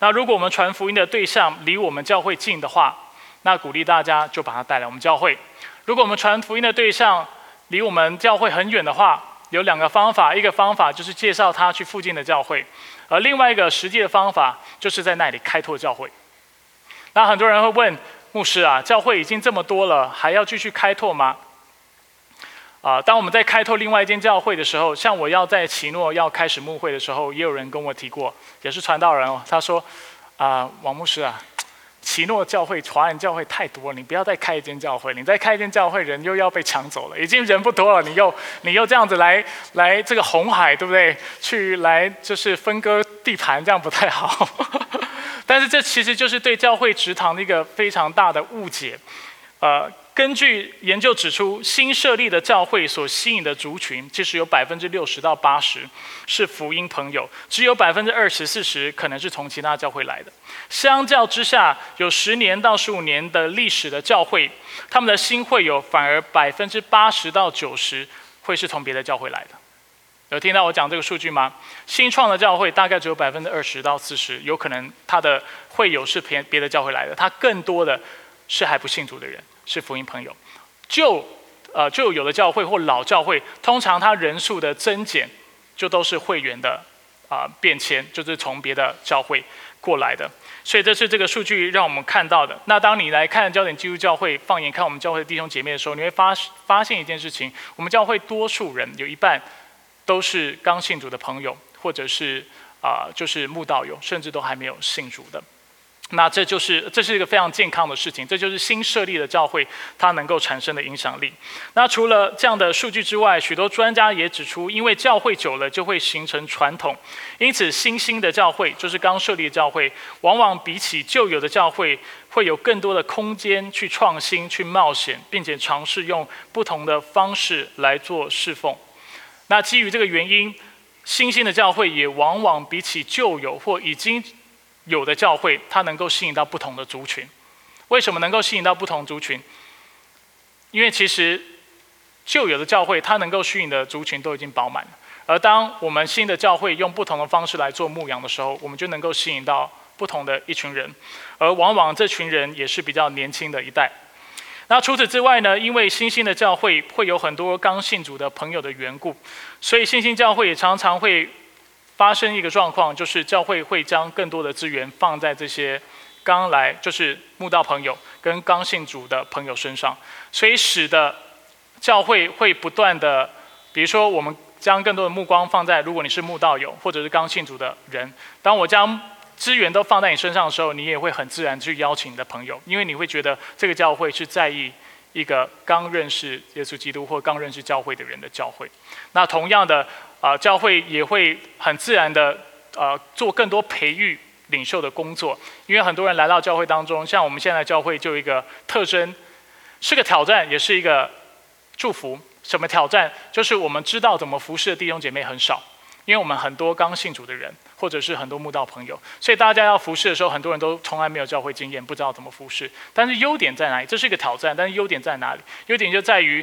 那如果我们传福音的对象离我们教会近的话，那鼓励大家就把他带来我们教会。如果我们传福音的对象离我们教会很远的话，有两个方法。一个方法就是介绍他去附近的教会，而另外一个实际的方法就是在那里开拓教会。那很多人会问牧师啊，教会已经这么多了，还要继续开拓吗？啊，当我们在开拓另外一间教会的时候，像我要在奇诺要开始牧会的时候，也有人跟我提过，也是传道人哦，他说啊，王牧师啊。奇诺教会、华人教会太多了，你不要再开一间教会。你再开一间教会，人又要被抢走了。已经人不多了，你又 你又这样子来来这个红海，对不对？去来就是分割地盘，这样不太好。但是这其实就是对教会职堂的一个非常大的误解，呃。根据研究指出，新设立的教会所吸引的族群，其实有百分之六十到八十是福音朋友，只有百分之二十四十可能是从其他教会来的。相较之下，有十年到十五年的历史的教会，他们的新会友反而百分之八十到九十会是从别的教会来的。有听到我讲这个数据吗？新创的教会大概只有百分之二十到四十，有可能他的会友是别别的教会来的，他更多的是还不信主的人。是福音朋友，就呃就有的教会或老教会，通常它人数的增减，就都是会员的啊变迁，就是从别的教会过来的。所以这是这个数据让我们看到的。那当你来看焦点基督教会，放眼看我们教会的弟兄姐妹的时候，你会发发现一件事情：我们教会多数人有一半都是刚信主的朋友，或者是啊就是慕道友，甚至都还没有信主的。那这就是这是一个非常健康的事情，这就是新设立的教会它能够产生的影响力。那除了这样的数据之外，许多专家也指出，因为教会久了就会形成传统，因此新兴的教会就是刚设立的教会，往往比起旧有的教会会有更多的空间去创新、去冒险，并且尝试用不同的方式来做侍奉。那基于这个原因，新兴的教会也往往比起旧有或已经。有的教会，它能够吸引到不同的族群。为什么能够吸引到不同族群？因为其实旧有的教会，它能够吸引的族群都已经饱满了。而当我们新的教会用不同的方式来做牧养的时候，我们就能够吸引到不同的一群人。而往往这群人也是比较年轻的一代。那除此之外呢？因为新兴的教会会有很多刚信主的朋友的缘故，所以新兴教会也常常会。发生一个状况，就是教会会将更多的资源放在这些刚来就是慕道朋友跟刚信主的朋友身上，所以使得教会会不断的，比如说我们将更多的目光放在如果你是慕道友或者是刚信主的人，当我将资源都放在你身上的时候，你也会很自然去邀请你的朋友，因为你会觉得这个教会是在意一个刚认识耶稣基督或刚认识教会的人的教会。那同样的。啊，教会也会很自然的呃做更多培育领袖的工作，因为很多人来到教会当中，像我们现在教会就一个特征，是个挑战，也是一个祝福。什么挑战？就是我们知道怎么服侍的弟兄姐妹很少，因为我们很多刚信主的人，或者是很多慕道朋友，所以大家要服侍的时候，很多人都从来没有教会经验，不知道怎么服侍。但是优点在哪里？这是一个挑战，但是优点在哪里？优点就在于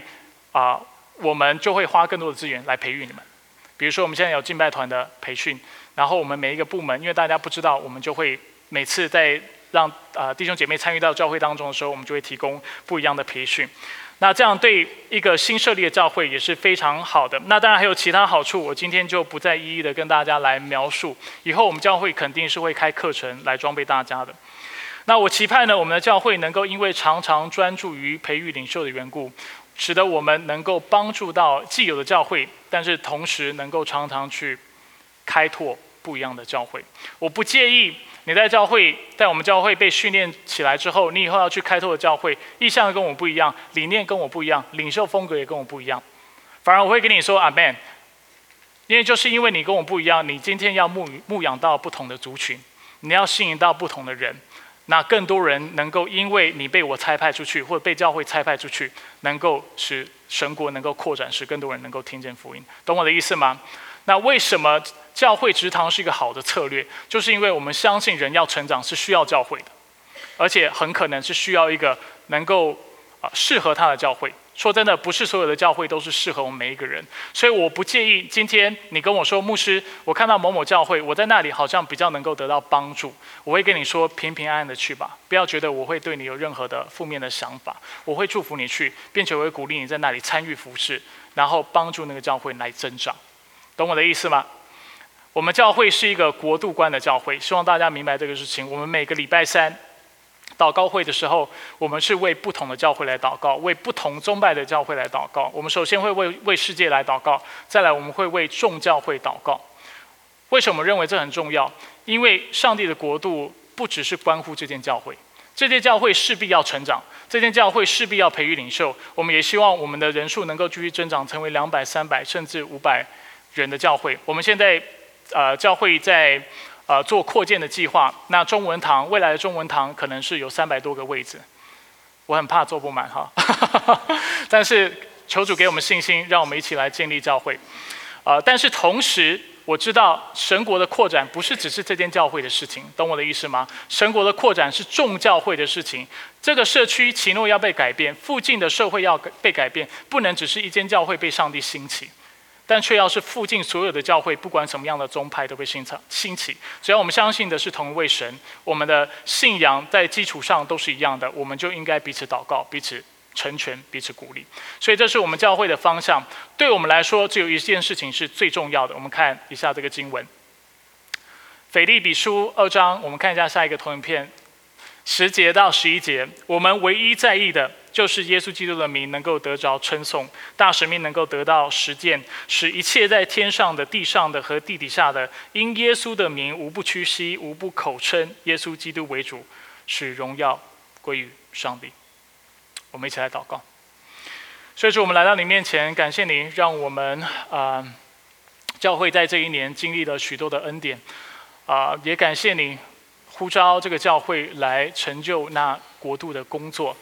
啊，我们就会花更多的资源来培育你们。比如说，我们现在有敬拜团的培训，然后我们每一个部门，因为大家不知道，我们就会每次在让呃弟兄姐妹参与到教会当中的时候，我们就会提供不一样的培训。那这样对一个新设立的教会也是非常好的。那当然还有其他好处，我今天就不再一一的跟大家来描述。以后我们教会肯定是会开课程来装备大家的。那我期盼呢，我们的教会能够因为常常专注于培育领袖的缘故。使得我们能够帮助到既有的教会，但是同时能够常常去开拓不一样的教会。我不介意你在教会，在我们教会被训练起来之后，你以后要去开拓的教会，意向跟我不一样，理念跟我不一样，领袖风格也跟我不一样。反而我会跟你说，阿 m n 因为就是因为你跟我不一样，你今天要牧牧养到不同的族群，你要吸引到不同的人。那更多人能够因为你被我差派出去，或者被教会差派出去，能够使神国能够扩展，使更多人能够听见福音，懂我的意思吗？那为什么教会职堂是一个好的策略？就是因为我们相信人要成长是需要教会的，而且很可能是需要一个能够啊适合他的教会。说真的，不是所有的教会都是适合我们每一个人，所以我不介意今天你跟我说，牧师，我看到某某教会，我在那里好像比较能够得到帮助，我会跟你说平平安安的去吧，不要觉得我会对你有任何的负面的想法，我会祝福你去，并且我会鼓励你在那里参与服饰，然后帮助那个教会来增长，懂我的意思吗？我们教会是一个国度观的教会，希望大家明白这个事情。我们每个礼拜三。祷告会的时候，我们是为不同的教会来祷告，为不同宗派的教会来祷告。我们首先会为为世界来祷告，再来我们会为众教会祷告。为什么认为这很重要？因为上帝的国度不只是关乎这间教会，这间教会势必要成长，这间教会势必要培育领袖。我们也希望我们的人数能够继续增长，成为两百、三百甚至五百人的教会。我们现在呃教会在。呃，做扩建的计划。那中文堂未来的中文堂可能是有三百多个位置，我很怕坐不满哈。但是求主给我们信心，让我们一起来建立教会。呃，但是同时我知道神国的扩展不是只是这间教会的事情，懂我的意思吗？神国的扩展是众教会的事情。这个社区奇诺要被改变，附近的社会要被改变，不能只是一间教会被上帝兴起。但却要是附近所有的教会，不管什么样的宗派都会兴起，兴起。只要我们相信的是同一位神，我们的信仰在基础上都是一样的，我们就应该彼此祷告，彼此成全，彼此鼓励。所以这是我们教会的方向。对我们来说，只有一件事情是最重要的。我们看一下这个经文，《腓利比书》二章，我们看一下下一个投影片，十节到十一节，我们唯一在意的。就是耶稣基督的名能够得着称颂，大使命能够得到实践，使一切在天上的、地上的和地底下的，因耶稣的名无不屈膝，无不口称耶稣基督为主，使荣耀归于上帝。我们一起来祷告。所以说，我们来到你面前，感谢您，让我们啊教会在这一年经历了许多的恩典啊，也感谢你呼召这个教会来成就那国度的工作。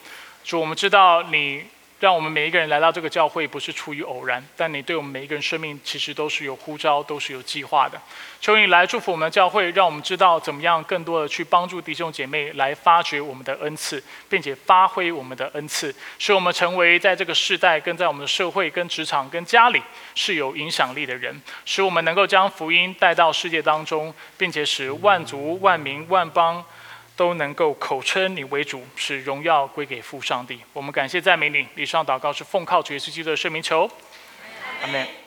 主，我们知道你让我们每一个人来到这个教会不是出于偶然，但你对我们每一个人生命其实都是有呼召，都是有计划的。求你来祝福我们的教会，让我们知道怎么样更多的去帮助弟兄姐妹来发掘我们的恩赐，并且发挥我们的恩赐，使我们成为在这个世代、跟在我们的社会、跟职场、跟家里是有影响力的人，使我们能够将福音带到世界当中，并且使万族、万民、万邦。都能够口称你为主，使荣耀归给父上帝。我们感谢赞美你。以上祷告是奉靠主耶稣基督的圣名求，阿门。